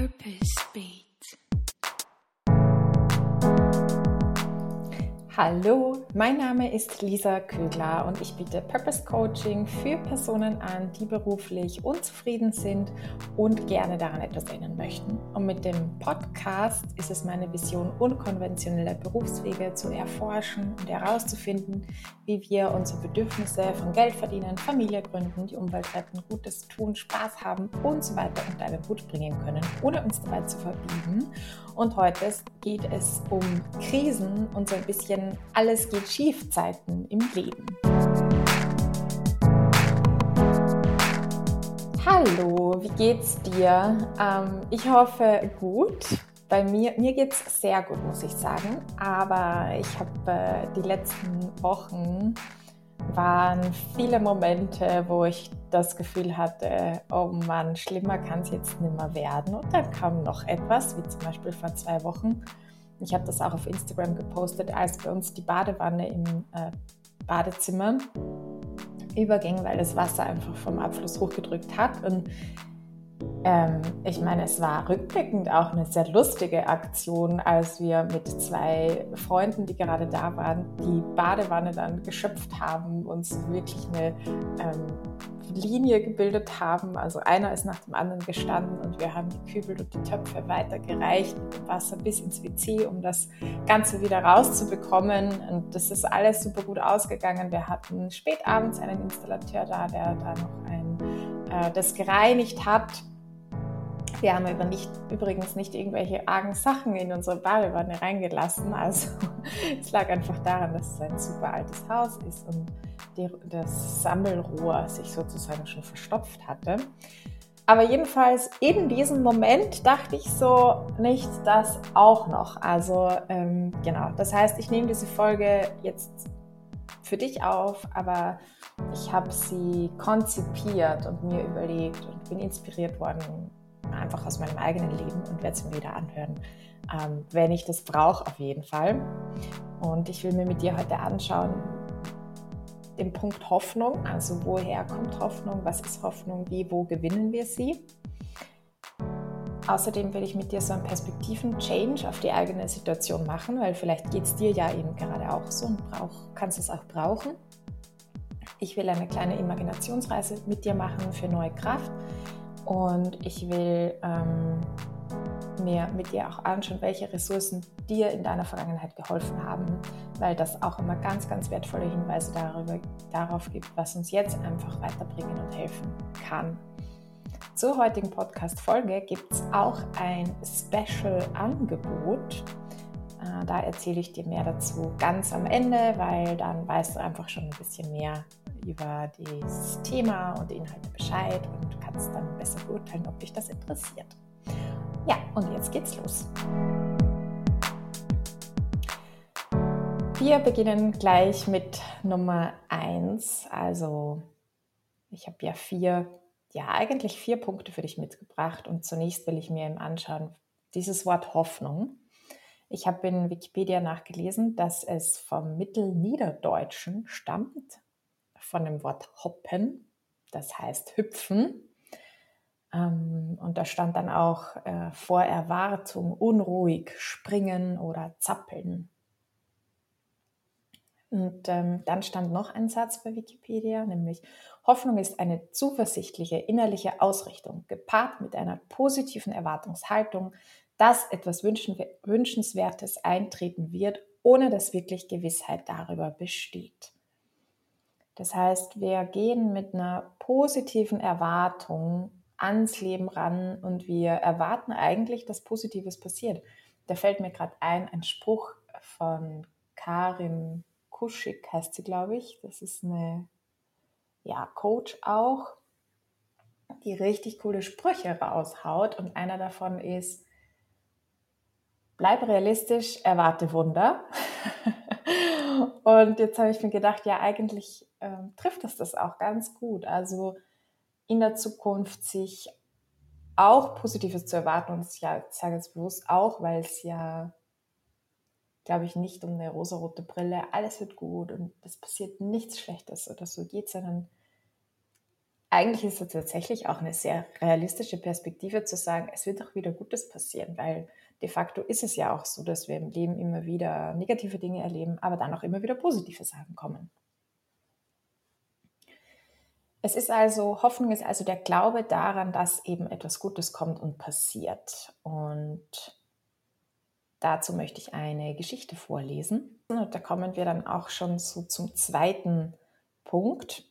Purpose Beat. Hallo, mein Name ist Lisa Kögler und ich biete Purpose Coaching für Personen an, die beruflich unzufrieden sind und gerne daran etwas ändern möchten. Und mit dem Podcast ist es meine Vision, unkonventionelle Berufswege zu erforschen und herauszufinden, wie wir unsere Bedürfnisse von Geld verdienen, Familie gründen, die Umwelt retten, Gutes tun, Spaß haben und so weiter unter einen Hut bringen können, ohne uns dabei zu verbiegen. Und heute geht es um Krisen und so ein bisschen alles geht schief Zeiten im Leben. Hallo, wie geht's dir? Ähm, ich hoffe gut. Bei mir, mir geht es sehr gut, muss ich sagen. Aber ich habe äh, die letzten Wochen waren viele Momente, wo ich das Gefühl hatte, oh Mann, schlimmer kann es jetzt nicht mehr werden. Und dann kam noch etwas, wie zum Beispiel vor zwei Wochen. Ich habe das auch auf Instagram gepostet, als bei uns die Badewanne im äh, Badezimmer überging, weil das Wasser einfach vom Abfluss hochgedrückt hat. Und ähm, ich meine, es war rückblickend auch eine sehr lustige Aktion, als wir mit zwei Freunden, die gerade da waren, die Badewanne dann geschöpft haben, uns wirklich eine ähm, Linie gebildet haben. Also einer ist nach dem anderen gestanden und wir haben die Kübel und die Töpfe weitergereicht mit dem Wasser bis ins WC, um das Ganze wieder rauszubekommen. Und das ist alles super gut ausgegangen. Wir hatten spät abends einen Installateur da, der da noch ein, äh, das gereinigt hat wir haben aber nicht, übrigens nicht irgendwelche argen Sachen in unsere Badewanne reingelassen. Also es lag einfach daran, dass es ein super altes Haus ist und die, das Sammelrohr sich sozusagen schon verstopft hatte. Aber jedenfalls in diesem Moment dachte ich so, nicht das auch noch. Also ähm, genau, das heißt, ich nehme diese Folge jetzt für dich auf, aber ich habe sie konzipiert und mir überlegt und bin inspiriert worden einfach aus meinem eigenen Leben und werde es mir wieder anhören, ähm, wenn ich das brauche, auf jeden Fall. Und ich will mir mit dir heute anschauen, den Punkt Hoffnung, also woher kommt Hoffnung, was ist Hoffnung, wie, wo gewinnen wir sie. Außerdem will ich mit dir so einen Perspektiven-Change auf die eigene Situation machen, weil vielleicht geht es dir ja eben gerade auch so und brauch, kannst es auch brauchen. Ich will eine kleine Imaginationsreise mit dir machen für neue Kraft und ich will ähm, mir mit dir auch anschauen, welche Ressourcen dir in deiner Vergangenheit geholfen haben, weil das auch immer ganz, ganz wertvolle Hinweise darüber, darauf gibt, was uns jetzt einfach weiterbringen und helfen kann. Zur heutigen Podcast-Folge gibt es auch ein Special-Angebot. Äh, da erzähle ich dir mehr dazu ganz am Ende, weil dann weißt du einfach schon ein bisschen mehr über das Thema und die Inhalte Bescheid und kannst dann besser beurteilen, ob dich das interessiert. Ja, und jetzt geht's los. Wir beginnen gleich mit Nummer 1. Also ich habe ja vier, ja eigentlich vier Punkte für dich mitgebracht und zunächst will ich mir eben anschauen, dieses Wort Hoffnung. Ich habe in Wikipedia nachgelesen, dass es vom Mittelniederdeutschen stammt von dem Wort hoppen, das heißt hüpfen. Ähm, und da stand dann auch äh, vor Erwartung unruhig springen oder zappeln. Und ähm, dann stand noch ein Satz bei Wikipedia, nämlich Hoffnung ist eine zuversichtliche innerliche Ausrichtung, gepaart mit einer positiven Erwartungshaltung, dass etwas Wünschenswertes eintreten wird, ohne dass wirklich Gewissheit darüber besteht. Das heißt, wir gehen mit einer positiven Erwartung ans Leben ran und wir erwarten eigentlich, dass Positives passiert. Da fällt mir gerade ein, ein Spruch von Karin Kuschig heißt sie, glaube ich. Das ist eine ja, Coach auch, die richtig coole Sprüche raushaut. Und einer davon ist, bleib realistisch, erwarte Wunder. Und jetzt habe ich mir gedacht, ja, eigentlich ähm, trifft es das auch ganz gut. Also in der Zukunft sich auch Positives zu erwarten. Und ich sage jetzt bewusst auch, weil es ja, glaube ich, nicht um eine rosarote Brille, alles wird gut und es passiert nichts Schlechtes oder so geht, sondern eigentlich ist es tatsächlich auch eine sehr realistische Perspektive zu sagen, es wird auch wieder Gutes passieren, weil de facto ist es ja auch so, dass wir im Leben immer wieder negative Dinge erleben, aber dann auch immer wieder positive Sachen kommen. Es ist also, Hoffnung ist also der Glaube daran, dass eben etwas Gutes kommt und passiert. Und dazu möchte ich eine Geschichte vorlesen. Und da kommen wir dann auch schon so zum zweiten Punkt,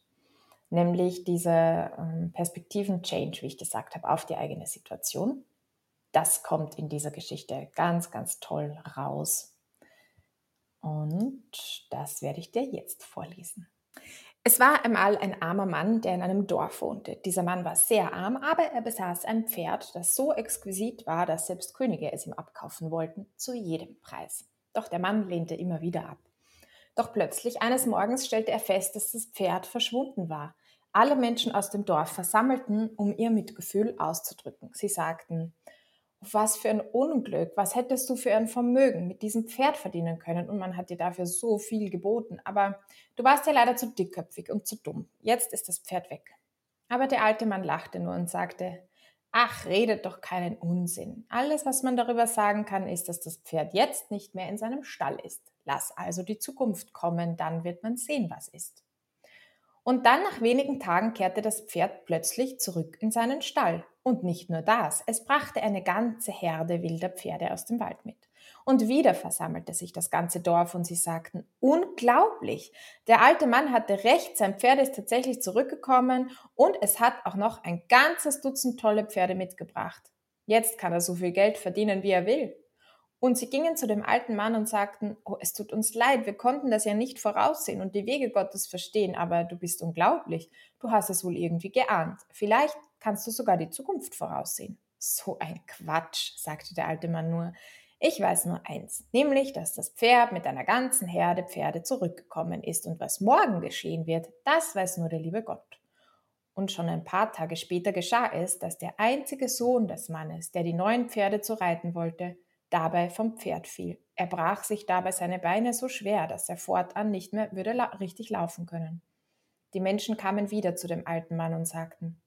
nämlich diese ähm, Perspektiven-Change, wie ich gesagt habe, auf die eigene Situation. Das kommt in dieser Geschichte ganz, ganz toll raus. Und das werde ich dir jetzt vorlesen. Es war einmal ein armer Mann, der in einem Dorf wohnte. Dieser Mann war sehr arm, aber er besaß ein Pferd, das so exquisit war, dass selbst Könige es ihm abkaufen wollten, zu jedem Preis. Doch der Mann lehnte immer wieder ab. Doch plötzlich eines Morgens stellte er fest, dass das Pferd verschwunden war. Alle Menschen aus dem Dorf versammelten, um ihr Mitgefühl auszudrücken. Sie sagten, was für ein Unglück, was hättest du für ein Vermögen mit diesem Pferd verdienen können und man hat dir dafür so viel geboten, aber du warst ja leider zu dickköpfig und zu dumm. Jetzt ist das Pferd weg. Aber der alte Mann lachte nur und sagte, ach, redet doch keinen Unsinn. Alles, was man darüber sagen kann, ist, dass das Pferd jetzt nicht mehr in seinem Stall ist. Lass also die Zukunft kommen, dann wird man sehen, was ist. Und dann nach wenigen Tagen kehrte das Pferd plötzlich zurück in seinen Stall. Und nicht nur das, es brachte eine ganze Herde wilder Pferde aus dem Wald mit. Und wieder versammelte sich das ganze Dorf und sie sagten, unglaublich, der alte Mann hatte recht, sein Pferd ist tatsächlich zurückgekommen und es hat auch noch ein ganzes Dutzend tolle Pferde mitgebracht. Jetzt kann er so viel Geld verdienen, wie er will. Und sie gingen zu dem alten Mann und sagten, oh, es tut uns leid, wir konnten das ja nicht voraussehen und die Wege Gottes verstehen, aber du bist unglaublich. Du hast es wohl irgendwie geahnt. Vielleicht kannst du sogar die Zukunft voraussehen. So ein Quatsch, sagte der alte Mann nur. Ich weiß nur eins, nämlich, dass das Pferd mit einer ganzen Herde Pferde zurückgekommen ist und was morgen geschehen wird, das weiß nur der liebe Gott. Und schon ein paar Tage später geschah es, dass der einzige Sohn des Mannes, der die neuen Pferde zu reiten wollte, dabei vom Pferd fiel. Er brach sich dabei seine Beine so schwer, dass er fortan nicht mehr würde la richtig laufen können. Die Menschen kamen wieder zu dem alten Mann und sagten,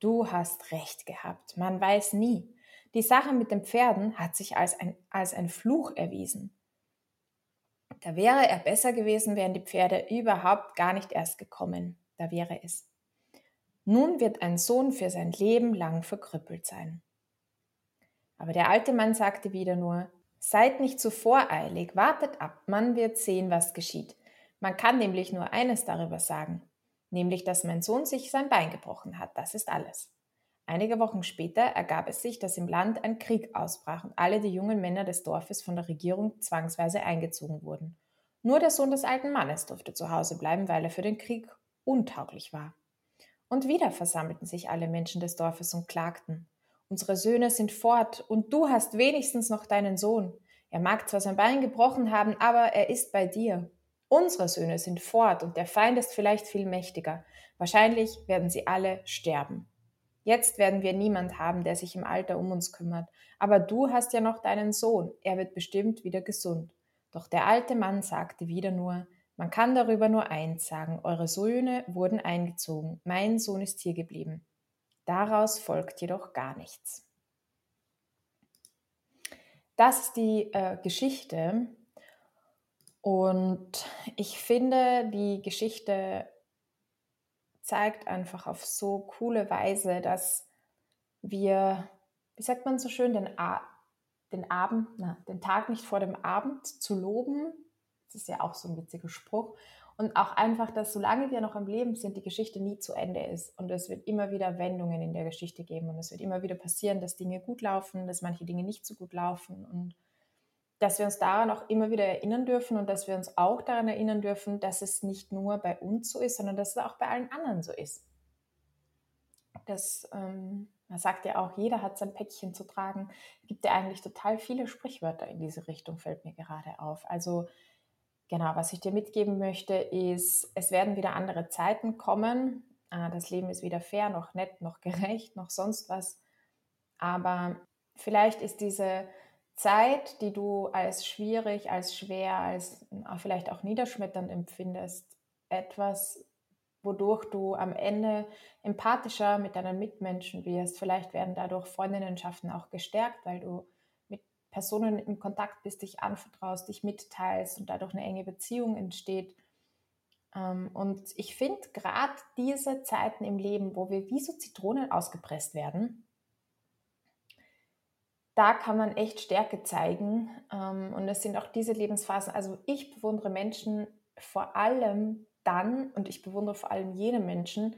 Du hast recht gehabt, man weiß nie. Die Sache mit den Pferden hat sich als ein, als ein Fluch erwiesen. Da wäre er besser gewesen, wären die Pferde überhaupt gar nicht erst gekommen. Da wäre es. Nun wird ein Sohn für sein Leben lang verkrüppelt sein. Aber der alte Mann sagte wieder nur, Seid nicht zu voreilig, wartet ab, man wird sehen, was geschieht. Man kann nämlich nur eines darüber sagen, nämlich dass mein Sohn sich sein Bein gebrochen hat, das ist alles. Einige Wochen später ergab es sich, dass im Land ein Krieg ausbrach und alle die jungen Männer des Dorfes von der Regierung zwangsweise eingezogen wurden. Nur der Sohn des alten Mannes durfte zu Hause bleiben, weil er für den Krieg untauglich war. Und wieder versammelten sich alle Menschen des Dorfes und klagten. Unsere Söhne sind fort und du hast wenigstens noch deinen Sohn. Er mag zwar sein Bein gebrochen haben, aber er ist bei dir. Unsere Söhne sind fort und der Feind ist vielleicht viel mächtiger. Wahrscheinlich werden sie alle sterben. Jetzt werden wir niemand haben, der sich im Alter um uns kümmert. Aber du hast ja noch deinen Sohn. Er wird bestimmt wieder gesund. Doch der alte Mann sagte wieder nur, man kann darüber nur eins sagen, eure Söhne wurden eingezogen, mein Sohn ist hier geblieben. Daraus folgt jedoch gar nichts. Das ist die äh, Geschichte und ich finde, die Geschichte zeigt einfach auf so coole Weise, dass wir, wie sagt man so schön, den, A den Abend, na, den Tag nicht vor dem Abend zu loben. Das ist ja auch so ein witziger Spruch. Und auch einfach, dass solange wir noch am Leben sind, die Geschichte nie zu Ende ist. Und es wird immer wieder Wendungen in der Geschichte geben. Und es wird immer wieder passieren, dass Dinge gut laufen, dass manche Dinge nicht so gut laufen. Und dass wir uns daran auch immer wieder erinnern dürfen und dass wir uns auch daran erinnern dürfen, dass es nicht nur bei uns so ist, sondern dass es auch bei allen anderen so ist. Das, ähm, man sagt ja auch, jeder hat sein Päckchen zu tragen. Es gibt ja eigentlich total viele Sprichwörter in diese Richtung, fällt mir gerade auf. Also Genau, was ich dir mitgeben möchte, ist, es werden wieder andere Zeiten kommen. Ah, das Leben ist wieder fair, noch nett, noch gerecht, noch sonst was. Aber vielleicht ist diese Zeit, die du als schwierig, als schwer, als vielleicht auch niederschmetternd empfindest, etwas, wodurch du am Ende empathischer mit deinen Mitmenschen wirst. Vielleicht werden dadurch Freundinnenschaften auch gestärkt, weil du Personen in Kontakt bist, dich anvertraust, dich mitteilst und dadurch eine enge Beziehung entsteht. Ähm, und ich finde gerade diese Zeiten im Leben, wo wir wie so Zitronen ausgepresst werden, da kann man echt Stärke zeigen. Ähm, und es sind auch diese Lebensphasen. Also ich bewundere Menschen vor allem dann, und ich bewundere vor allem jene Menschen,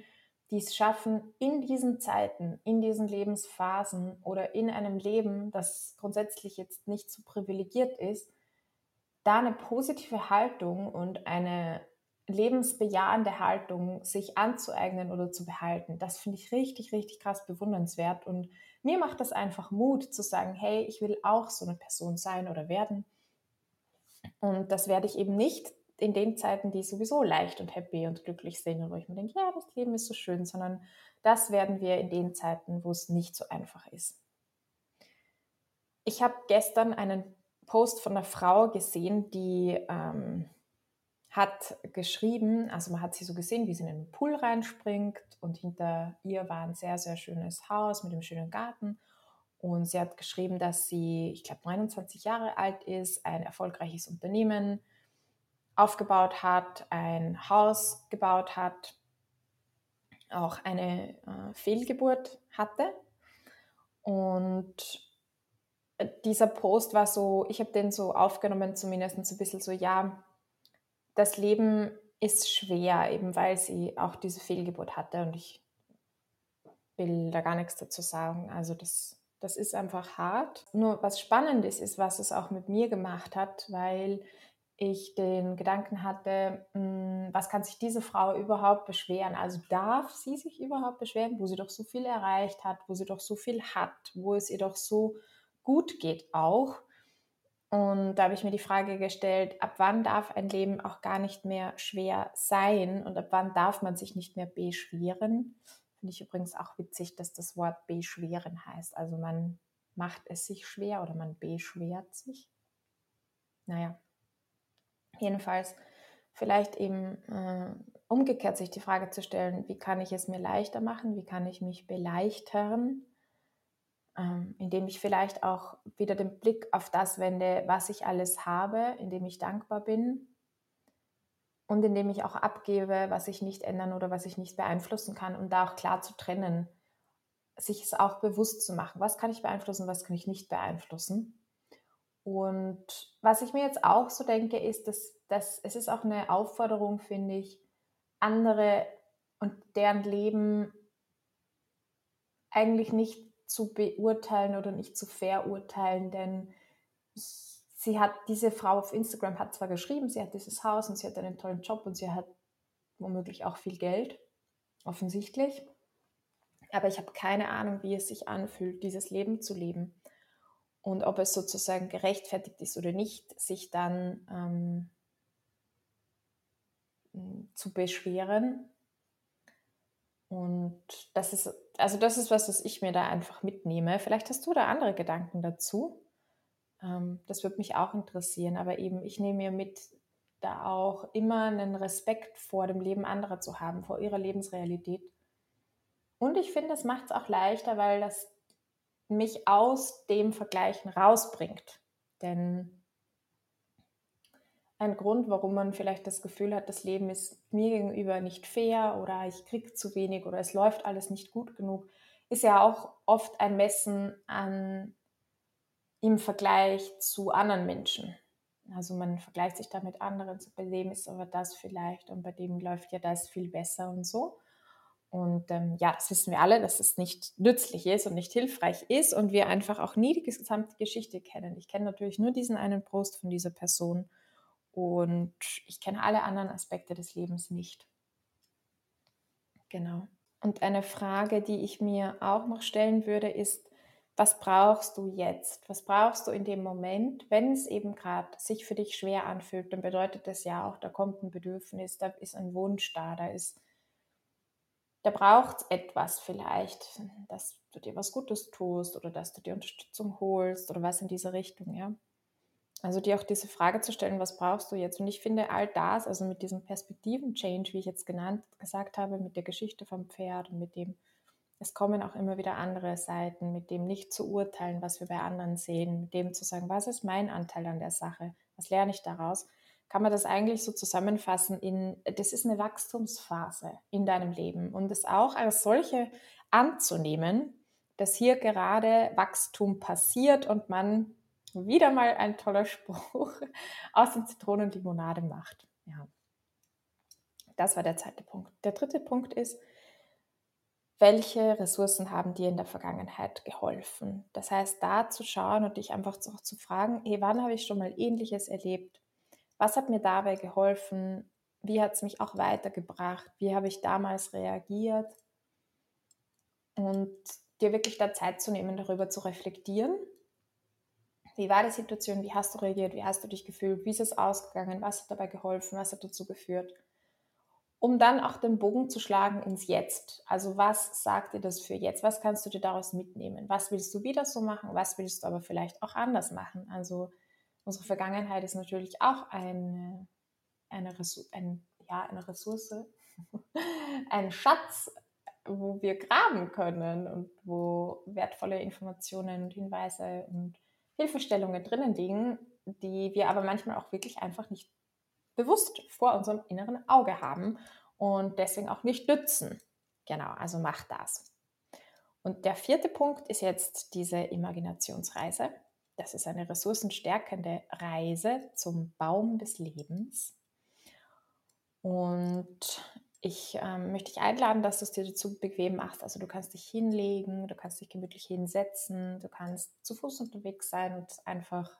die es schaffen, in diesen Zeiten, in diesen Lebensphasen oder in einem Leben, das grundsätzlich jetzt nicht so privilegiert ist, da eine positive Haltung und eine lebensbejahende Haltung sich anzueignen oder zu behalten. Das finde ich richtig, richtig krass bewundernswert. Und mir macht das einfach Mut zu sagen, hey, ich will auch so eine Person sein oder werden. Und das werde ich eben nicht in den Zeiten, die sowieso leicht und happy und glücklich sind und wo ich mir denke, ja, das Leben ist so schön, sondern das werden wir in den Zeiten, wo es nicht so einfach ist. Ich habe gestern einen Post von einer Frau gesehen, die ähm, hat geschrieben, also man hat sie so gesehen, wie sie in den Pool reinspringt und hinter ihr war ein sehr, sehr schönes Haus mit einem schönen Garten. Und sie hat geschrieben, dass sie, ich glaube, 29 Jahre alt ist, ein erfolgreiches Unternehmen aufgebaut hat, ein Haus gebaut hat, auch eine äh, Fehlgeburt hatte. Und dieser Post war so, ich habe den so aufgenommen, zumindest ein bisschen so, ja, das Leben ist schwer, eben weil sie auch diese Fehlgeburt hatte und ich will da gar nichts dazu sagen. Also das, das ist einfach hart. Nur was spannend ist, ist, was es auch mit mir gemacht hat, weil ich den Gedanken hatte, hm, was kann sich diese Frau überhaupt beschweren? Also darf sie sich überhaupt beschweren, wo sie doch so viel erreicht hat, wo sie doch so viel hat, wo es ihr doch so gut geht auch. Und da habe ich mir die Frage gestellt, ab wann darf ein Leben auch gar nicht mehr schwer sein und ab wann darf man sich nicht mehr beschweren? Finde ich übrigens auch witzig, dass das Wort beschweren heißt. Also man macht es sich schwer oder man beschwert sich. Naja, Jedenfalls vielleicht eben äh, umgekehrt sich die Frage zu stellen, wie kann ich es mir leichter machen, wie kann ich mich beleichtern, ähm, indem ich vielleicht auch wieder den Blick auf das wende, was ich alles habe, indem ich dankbar bin und indem ich auch abgebe, was ich nicht ändern oder was ich nicht beeinflussen kann, um da auch klar zu trennen, sich es auch bewusst zu machen, was kann ich beeinflussen, was kann ich nicht beeinflussen und was ich mir jetzt auch so denke, ist, dass, dass es ist auch eine Aufforderung, finde ich, andere und deren Leben eigentlich nicht zu beurteilen oder nicht zu verurteilen, denn sie hat, diese Frau auf Instagram hat zwar geschrieben, sie hat dieses Haus und sie hat einen tollen Job und sie hat womöglich auch viel Geld, offensichtlich, aber ich habe keine Ahnung, wie es sich anfühlt, dieses Leben zu leben und ob es sozusagen gerechtfertigt ist oder nicht, sich dann ähm, zu beschweren. Und das ist, also das ist was, was ich mir da einfach mitnehme. Vielleicht hast du da andere Gedanken dazu. Ähm, das würde mich auch interessieren. Aber eben, ich nehme mir mit, da auch immer einen Respekt vor dem Leben anderer zu haben, vor ihrer Lebensrealität. Und ich finde, das macht es auch leichter, weil das mich aus dem Vergleichen rausbringt. Denn ein Grund, warum man vielleicht das Gefühl hat, das Leben ist mir gegenüber nicht fair oder ich kriege zu wenig oder es läuft alles nicht gut genug, ist ja auch oft ein Messen an im Vergleich zu anderen Menschen. Also man vergleicht sich da mit anderen, so bei dem ist aber das vielleicht und bei dem läuft ja das viel besser und so. Und ähm, ja, das wissen wir alle, dass es nicht nützlich ist und nicht hilfreich ist und wir einfach auch nie die gesamte Geschichte kennen. Ich kenne natürlich nur diesen einen Post von dieser Person und ich kenne alle anderen Aspekte des Lebens nicht. Genau. Und eine Frage, die ich mir auch noch stellen würde, ist, was brauchst du jetzt? Was brauchst du in dem Moment, wenn es eben gerade sich für dich schwer anfühlt? Dann bedeutet das ja auch, da kommt ein Bedürfnis, da ist ein Wunsch da, da ist da braucht es etwas vielleicht, dass du dir was Gutes tust oder dass du dir Unterstützung holst oder was in diese Richtung, ja. Also dir auch diese Frage zu stellen, was brauchst du jetzt? Und ich finde all das, also mit diesem Perspektiven-Change, wie ich jetzt genannt, gesagt habe, mit der Geschichte vom Pferd und mit dem, es kommen auch immer wieder andere Seiten, mit dem nicht zu urteilen, was wir bei anderen sehen, mit dem zu sagen, was ist mein Anteil an der Sache? Was lerne ich daraus? Kann man das eigentlich so zusammenfassen in, das ist eine Wachstumsphase in deinem Leben und es auch als solche anzunehmen, dass hier gerade Wachstum passiert und man wieder mal ein toller Spruch aus den Zitronenlimonade macht. Ja. Das war der zweite Punkt. Der dritte Punkt ist, welche Ressourcen haben dir in der Vergangenheit geholfen? Das heißt, da zu schauen und dich einfach auch zu fragen, hey, wann habe ich schon mal Ähnliches erlebt? Was hat mir dabei geholfen? Wie hat es mich auch weitergebracht? Wie habe ich damals reagiert? Und dir wirklich da Zeit zu nehmen, darüber zu reflektieren wie war die Situation? Wie hast du reagiert? Wie hast du dich gefühlt? Wie ist es ausgegangen? Was hat dabei geholfen? Was hat dazu geführt? Um dann auch den Bogen zu schlagen ins Jetzt. Also was sagt dir das für jetzt? Was kannst du dir daraus mitnehmen? Was willst du wieder so machen? Was willst du aber vielleicht auch anders machen? Also unsere Vergangenheit ist natürlich auch eine, eine, Ressource, ein, ja, eine Ressource, ein Schatz, wo wir graben können und wo wertvolle Informationen und Hinweise und Hilfestellungen drinnen liegen, die wir aber manchmal auch wirklich einfach nicht bewusst vor unserem inneren Auge haben und deswegen auch nicht nützen. Genau, also mach das. Und der vierte Punkt ist jetzt diese Imaginationsreise. Das ist eine ressourcenstärkende Reise zum Baum des Lebens. Und ich ähm, möchte dich einladen, dass du es dir dazu bequem machst. Also du kannst dich hinlegen, du kannst dich gemütlich hinsetzen, du kannst zu Fuß unterwegs sein und einfach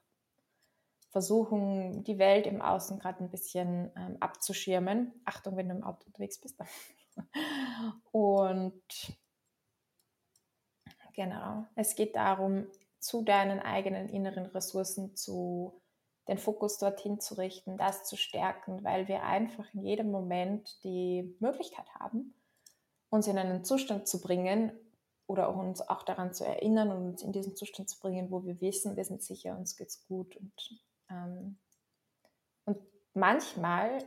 versuchen, die Welt im Außen gerade ein bisschen ähm, abzuschirmen. Achtung, wenn du im Auto unterwegs bist. und genau, es geht darum, zu deinen eigenen inneren Ressourcen zu den Fokus dorthin zu richten, das zu stärken, weil wir einfach in jedem Moment die Möglichkeit haben, uns in einen Zustand zu bringen oder uns auch daran zu erinnern und uns in diesen Zustand zu bringen, wo wir wissen, wir sind sicher, uns geht's gut. Und, ähm, und manchmal,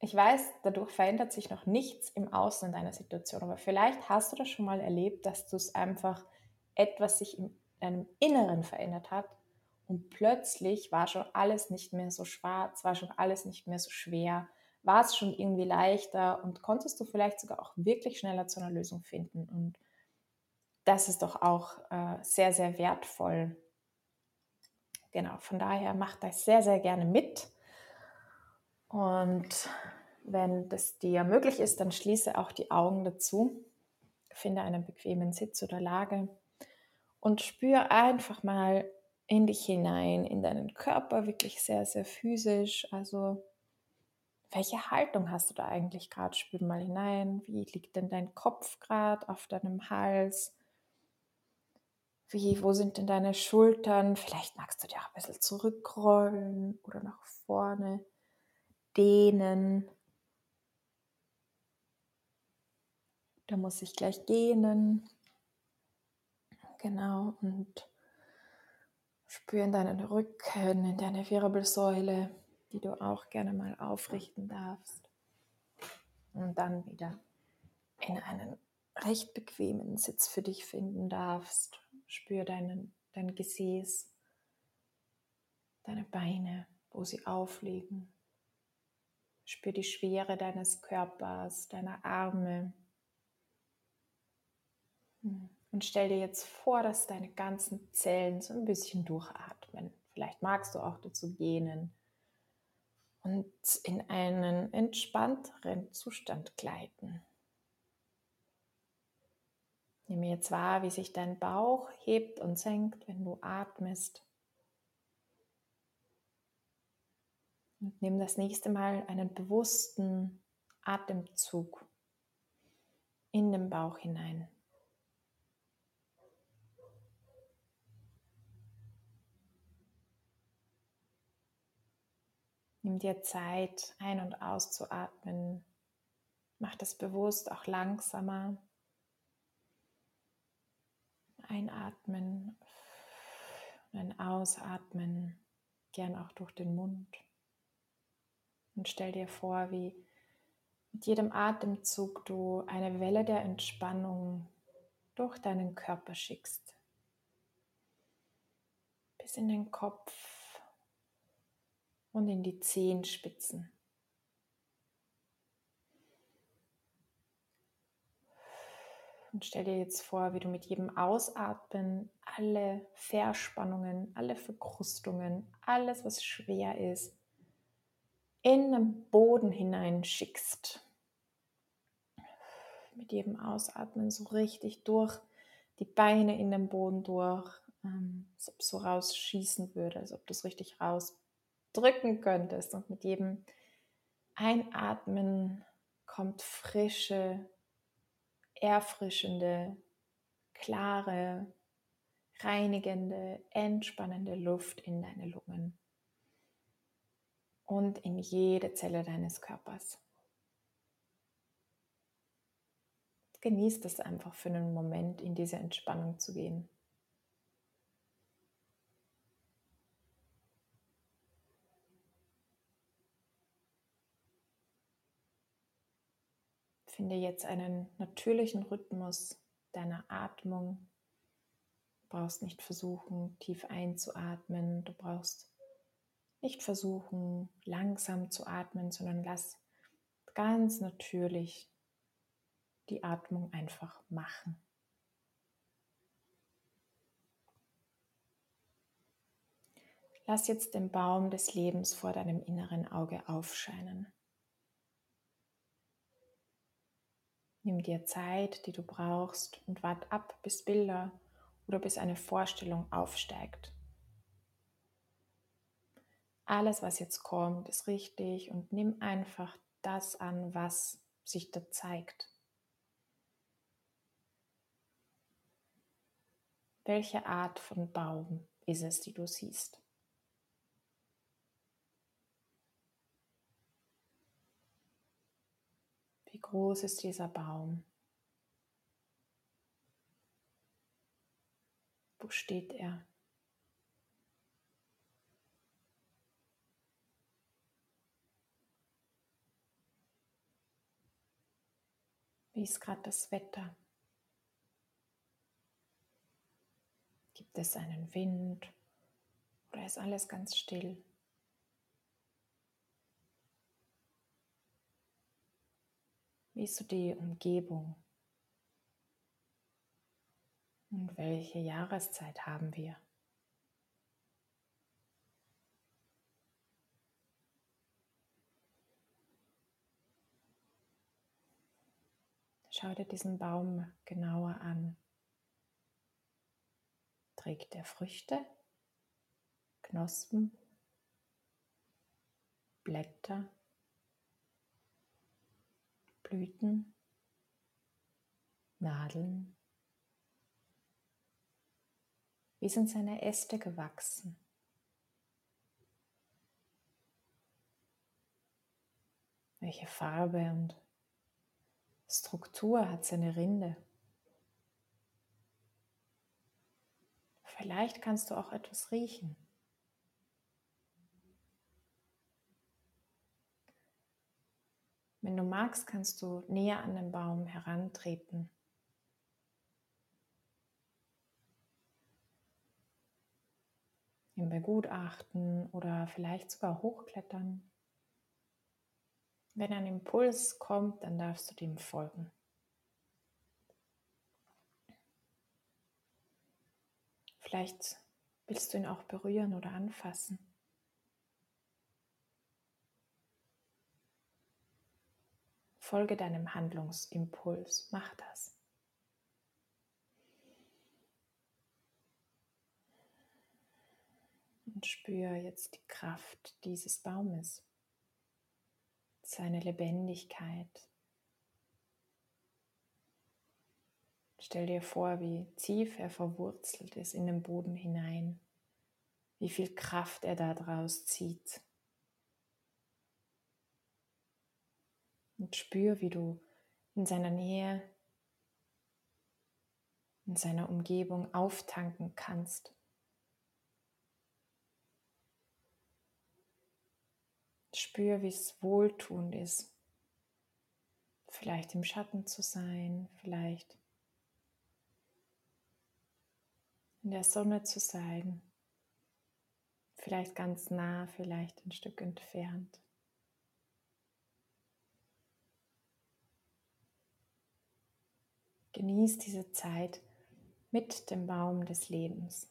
ich weiß, dadurch verändert sich noch nichts im Außen deiner Situation, aber vielleicht hast du das schon mal erlebt, dass du es einfach etwas sich in deinem Inneren verändert hat, und plötzlich war schon alles nicht mehr so schwarz, war schon alles nicht mehr so schwer, war es schon irgendwie leichter und konntest du vielleicht sogar auch wirklich schneller zu einer Lösung finden. Und das ist doch auch äh, sehr, sehr wertvoll. Genau, von daher macht das sehr, sehr gerne mit. Und wenn das dir möglich ist, dann schließe auch die Augen dazu. Finde einen bequemen Sitz oder Lage und spüre einfach mal in dich hinein, in deinen Körper, wirklich sehr, sehr physisch. Also welche Haltung hast du da eigentlich gerade? Spür mal hinein. Wie liegt denn dein Kopf gerade auf deinem Hals? Wie, wo sind denn deine Schultern? Vielleicht magst du dir auch ein bisschen zurückrollen oder nach vorne dehnen. Da muss ich gleich gähnen. Genau, und Spür in deinen Rücken, in deine Wirbelsäule, die du auch gerne mal aufrichten darfst. Und dann wieder in einen recht bequemen Sitz für dich finden darfst. Spür deinen, dein Gesäß, deine Beine, wo sie aufliegen. Spür die Schwere deines Körpers, deiner Arme. Hm. Und stell dir jetzt vor, dass deine ganzen Zellen so ein bisschen durchatmen. Vielleicht magst du auch dazu gähnen und in einen entspannteren Zustand gleiten. Nimm jetzt wahr, wie sich dein Bauch hebt und senkt, wenn du atmest. Und nimm das nächste Mal einen bewussten Atemzug in den Bauch hinein. Nimm dir Zeit, ein- und auszuatmen. Mach das bewusst auch langsamer. Einatmen und ein Ausatmen. gern auch durch den Mund. Und stell dir vor, wie mit jedem Atemzug du eine Welle der Entspannung durch deinen Körper schickst. Bis in den Kopf und in die Zehenspitzen. Und stell dir jetzt vor, wie du mit jedem Ausatmen alle Verspannungen, alle Verkrustungen, alles, was schwer ist, in den Boden hineinschickst. Mit jedem Ausatmen so richtig durch die Beine in den Boden durch, ähm, als ob so rausschießen würde, als ob du es richtig rausdrücken könntest. Und mit jedem Einatmen kommt frische, erfrischende, klare, reinigende, entspannende Luft in deine Lungen und in jede Zelle deines Körpers. Genieß das einfach für einen Moment, in diese Entspannung zu gehen. Finde jetzt einen natürlichen Rhythmus deiner Atmung. Du brauchst nicht versuchen, tief einzuatmen. Du brauchst nicht versuchen, langsam zu atmen, sondern lass ganz natürlich die Atmung einfach machen. Lass jetzt den Baum des Lebens vor deinem inneren Auge aufscheinen. Nimm dir Zeit, die du brauchst und wart ab, bis Bilder oder bis eine Vorstellung aufsteigt. Alles, was jetzt kommt, ist richtig und nimm einfach das an, was sich da zeigt. Welche Art von Baum ist es, die du siehst? Groß ist dieser Baum? Wo steht er? Wie ist gerade das Wetter? Gibt es einen Wind oder ist alles ganz still? Wie ist so die Umgebung? Und welche Jahreszeit haben wir? Schau dir diesen Baum genauer an. Trägt er Früchte, Knospen, Blätter? Blüten, Nadeln. Wie sind seine Äste gewachsen? Welche Farbe und Struktur hat seine Rinde? Vielleicht kannst du auch etwas riechen. Wenn du magst, kannst du näher an den Baum herantreten. Ihn begutachten oder vielleicht sogar hochklettern. Wenn ein Impuls kommt, dann darfst du dem folgen. Vielleicht willst du ihn auch berühren oder anfassen. Folge deinem Handlungsimpuls. Mach das. Und spüre jetzt die Kraft dieses Baumes, seine Lebendigkeit. Stell dir vor, wie tief er verwurzelt ist in den Boden hinein, wie viel Kraft er daraus zieht. Und spür, wie du in seiner Nähe, in seiner Umgebung auftanken kannst. Spür, wie es wohltuend ist, vielleicht im Schatten zu sein, vielleicht in der Sonne zu sein, vielleicht ganz nah, vielleicht ein Stück entfernt. Genieß diese Zeit mit dem Baum des Lebens.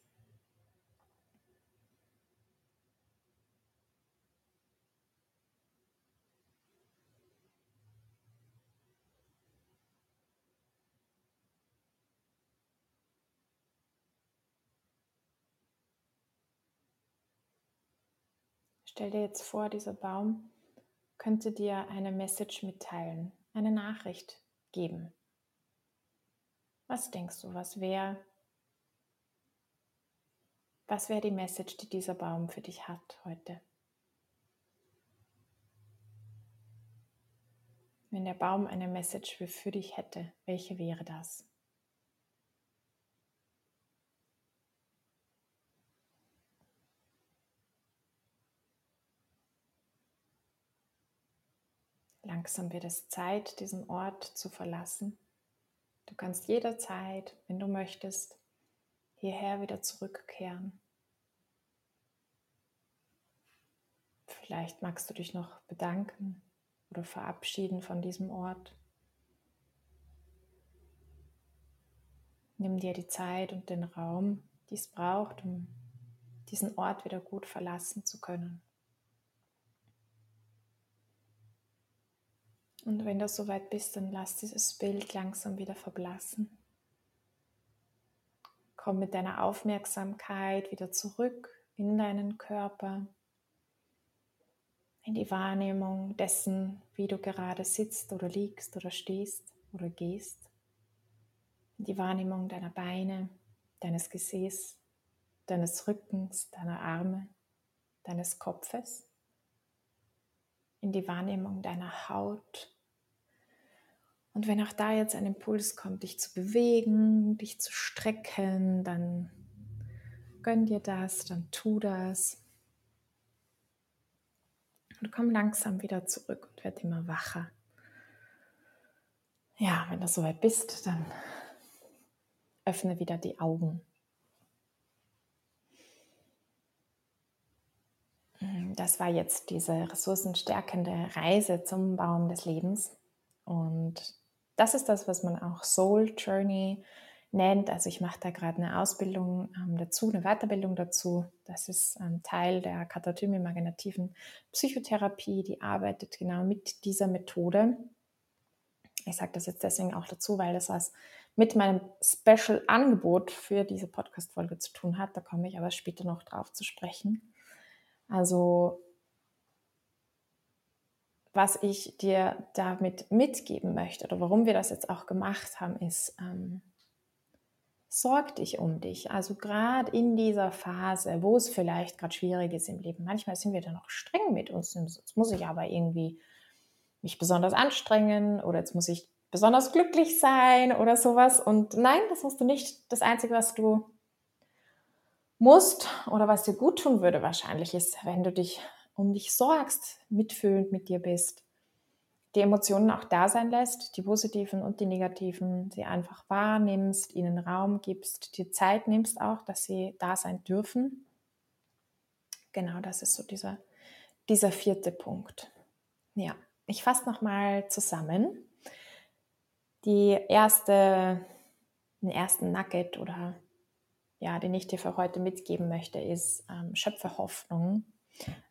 Stell dir jetzt vor, dieser Baum könnte dir eine Message mitteilen, eine Nachricht geben. Was denkst du, was wäre was wäre die Message, die dieser Baum für dich hat heute? Wenn der Baum eine Message für dich hätte, welche wäre das? Langsam wird es Zeit, diesen Ort zu verlassen. Du kannst jederzeit, wenn du möchtest, hierher wieder zurückkehren. Vielleicht magst du dich noch bedanken oder verabschieden von diesem Ort. Nimm dir die Zeit und den Raum, die es braucht, um diesen Ort wieder gut verlassen zu können. Und wenn du soweit bist, dann lass dieses Bild langsam wieder verblassen. Komm mit deiner Aufmerksamkeit wieder zurück in deinen Körper, in die Wahrnehmung dessen, wie du gerade sitzt oder liegst oder stehst oder gehst, in die Wahrnehmung deiner Beine, deines Gesäß, deines Rückens, deiner Arme, deines Kopfes, in die Wahrnehmung deiner Haut, und wenn auch da jetzt ein Impuls kommt, dich zu bewegen, dich zu strecken, dann gönn dir das, dann tu das. Und komm langsam wieder zurück und werd immer wacher. Ja, wenn du soweit bist, dann öffne wieder die Augen. Das war jetzt diese ressourcenstärkende Reise zum Baum des Lebens. Und das ist das, was man auch Soul Journey nennt. Also ich mache da gerade eine Ausbildung ähm, dazu, eine Weiterbildung dazu. Das ist ähm, Teil der katatymimaginativen Psychotherapie, die arbeitet genau mit dieser Methode. Ich sage das jetzt deswegen auch dazu, weil das was mit meinem Special-Angebot für diese Podcast-Folge zu tun hat. Da komme ich aber später noch drauf zu sprechen. Also was ich dir damit mitgeben möchte oder warum wir das jetzt auch gemacht haben, ist, ähm, sorg dich um dich. Also gerade in dieser Phase, wo es vielleicht gerade schwierig ist im Leben. Manchmal sind wir dann auch streng mit uns. Jetzt muss ich aber irgendwie mich besonders anstrengen oder jetzt muss ich besonders glücklich sein oder sowas. Und nein, das musst du nicht. Das Einzige, was du musst oder was dir gut tun würde wahrscheinlich ist, wenn du dich um dich sorgst, mitfühlend mit dir bist, die Emotionen auch da sein lässt, die positiven und die negativen, sie einfach wahrnimmst, ihnen Raum gibst, dir Zeit nimmst auch, dass sie da sein dürfen. Genau, das ist so dieser, dieser vierte Punkt. Ja, ich fasse nochmal zusammen. Die erste, den ersten Nugget oder ja, den ich dir für heute mitgeben möchte, ist ähm, schöpfe Hoffnung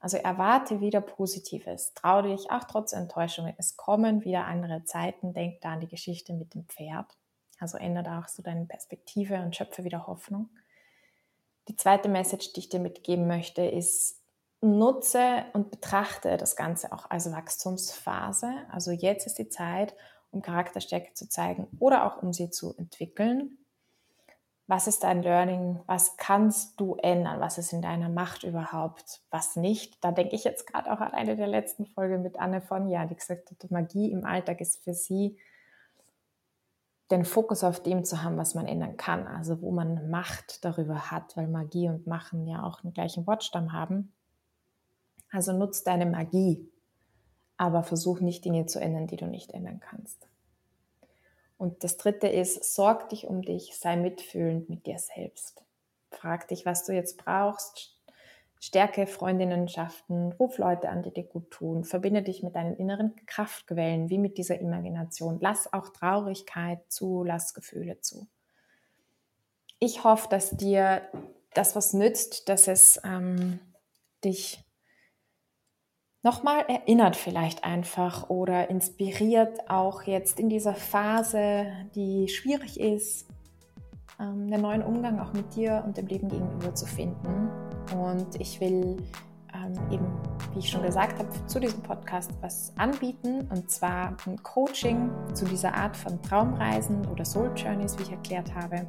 also erwarte wieder Positives. Trau dich auch trotz Enttäuschungen. Es kommen wieder andere Zeiten. Denk da an die Geschichte mit dem Pferd. Also ändere auch so deine Perspektive und schöpfe wieder Hoffnung. Die zweite Message, die ich dir mitgeben möchte, ist, nutze und betrachte das Ganze auch als Wachstumsphase. Also jetzt ist die Zeit, um Charakterstärke zu zeigen oder auch um sie zu entwickeln was ist dein Learning, was kannst du ändern, was ist in deiner Macht überhaupt, was nicht. Da denke ich jetzt gerade auch an eine der letzten Folgen mit Anne von Ja, die gesagt hat, Magie im Alltag ist für sie den Fokus auf dem zu haben, was man ändern kann, also wo man Macht darüber hat, weil Magie und Machen ja auch einen gleichen Wortstamm haben. Also nutzt deine Magie, aber versuch nicht Dinge zu ändern, die du nicht ändern kannst. Und das dritte ist, sorg dich um dich, sei mitfühlend mit dir selbst. Frag dich, was du jetzt brauchst. Stärke Freundinnenschaften, ruf Leute an, die dir gut tun, verbinde dich mit deinen inneren Kraftquellen, wie mit dieser Imagination. Lass auch Traurigkeit zu, lass Gefühle zu. Ich hoffe, dass dir das was nützt, dass es ähm, dich nochmal erinnert vielleicht einfach oder inspiriert, auch jetzt in dieser Phase, die schwierig ist, ähm, einen neuen Umgang auch mit dir und dem Leben gegenüber zu finden. Und ich will ähm, eben, wie ich schon gesagt habe, zu diesem Podcast was anbieten und zwar ein Coaching zu dieser Art von Traumreisen oder Soul Journeys, wie ich erklärt habe.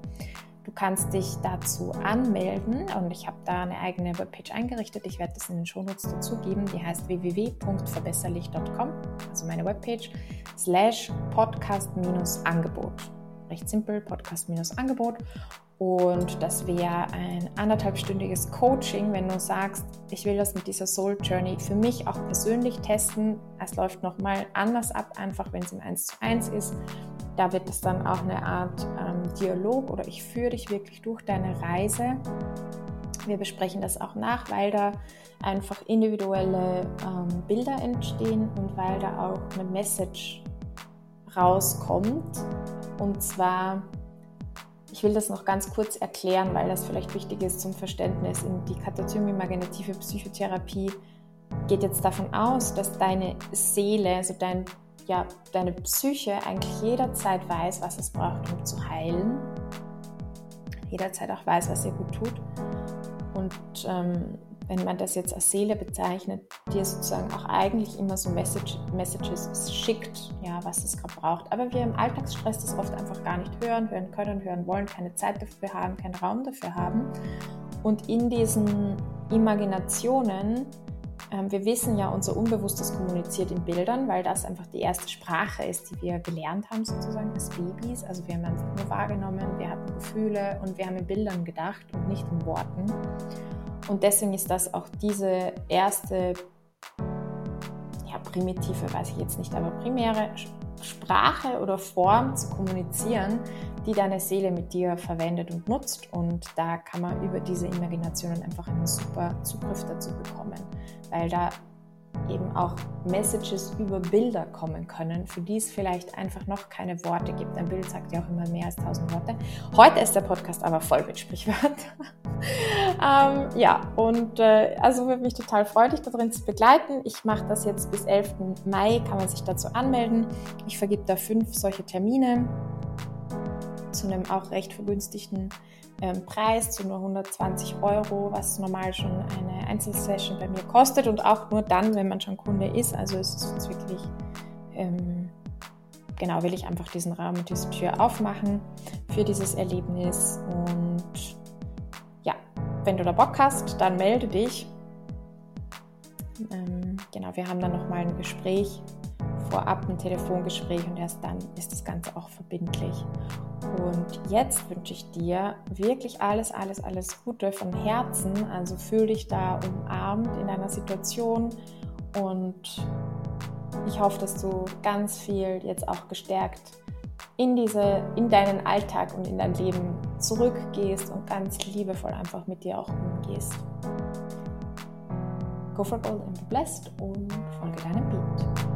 Du kannst dich dazu anmelden und ich habe da eine eigene Webpage eingerichtet. Ich werde das in den Shownotes dazugeben. Die heißt www.verbesserlich.com, also meine Webpage, slash podcast-angebot. Recht simpel, Podcast-Angebot. Und das wäre ein anderthalbstündiges Coaching, wenn du sagst, ich will das mit dieser Soul Journey für mich auch persönlich testen. Es läuft nochmal anders ab, einfach wenn es im 1 zu 1 ist. Da wird es dann auch eine Art ähm, Dialog oder ich führe dich wirklich durch deine Reise. Wir besprechen das auch nach, weil da einfach individuelle ähm, Bilder entstehen und weil da auch eine Message rauskommt. Und zwar, ich will das noch ganz kurz erklären, weil das vielleicht wichtig ist zum Verständnis. In die katatomimaginative Psychotherapie geht jetzt davon aus, dass deine Seele, also dein ja, deine Psyche eigentlich jederzeit weiß, was es braucht, um zu heilen. Jederzeit auch weiß, was ihr gut tut. Und ähm, wenn man das jetzt als Seele bezeichnet, dir sozusagen auch eigentlich immer so Message, Messages schickt, ja, was es gerade braucht. Aber wir im Alltagsstress das oft einfach gar nicht hören, hören können, hören wollen, keine Zeit dafür haben, keinen Raum dafür haben. Und in diesen Imaginationen wir wissen ja, unser Unbewusstes kommuniziert in Bildern, weil das einfach die erste Sprache ist, die wir gelernt haben, sozusagen als Babys. Also wir haben einfach nur wahrgenommen, wir hatten Gefühle und wir haben in Bildern gedacht und nicht in Worten. Und deswegen ist das auch diese erste, ja, primitive, weiß ich jetzt nicht, aber primäre Sprache oder Form zu kommunizieren, die deine Seele mit dir verwendet und nutzt. Und da kann man über diese Imaginationen einfach einen super Zugriff dazu bekommen, weil da eben auch Messages über Bilder kommen können, für die es vielleicht einfach noch keine Worte gibt. Ein Bild sagt ja auch immer mehr als tausend Worte. Heute ist der Podcast aber voll mit Sprichwörtern. ähm, ja, und äh, also würde mich total freuen, dich darin zu begleiten. Ich mache das jetzt bis 11. Mai, kann man sich dazu anmelden. Ich vergib da fünf solche Termine zu einem auch recht vergünstigten ähm, Preis, zu nur 120 Euro, was normal schon eine Einzelsession bei mir kostet und auch nur dann, wenn man schon Kunde ist. Also es ist uns wirklich, ähm, genau, will ich einfach diesen Raum und diese Tür aufmachen für dieses Erlebnis. Und ja, wenn du da Bock hast, dann melde dich. Ähm, genau, wir haben dann nochmal ein Gespräch vorab ein Telefongespräch und erst dann ist das Ganze auch verbindlich. Und jetzt wünsche ich dir wirklich alles, alles, alles Gute von Herzen. Also fühl dich da umarmt in deiner Situation und ich hoffe, dass du ganz viel jetzt auch gestärkt in diese, in deinen Alltag und in dein Leben zurückgehst und ganz liebevoll einfach mit dir auch umgehst. Go for gold and be blessed und folge deinem Beat.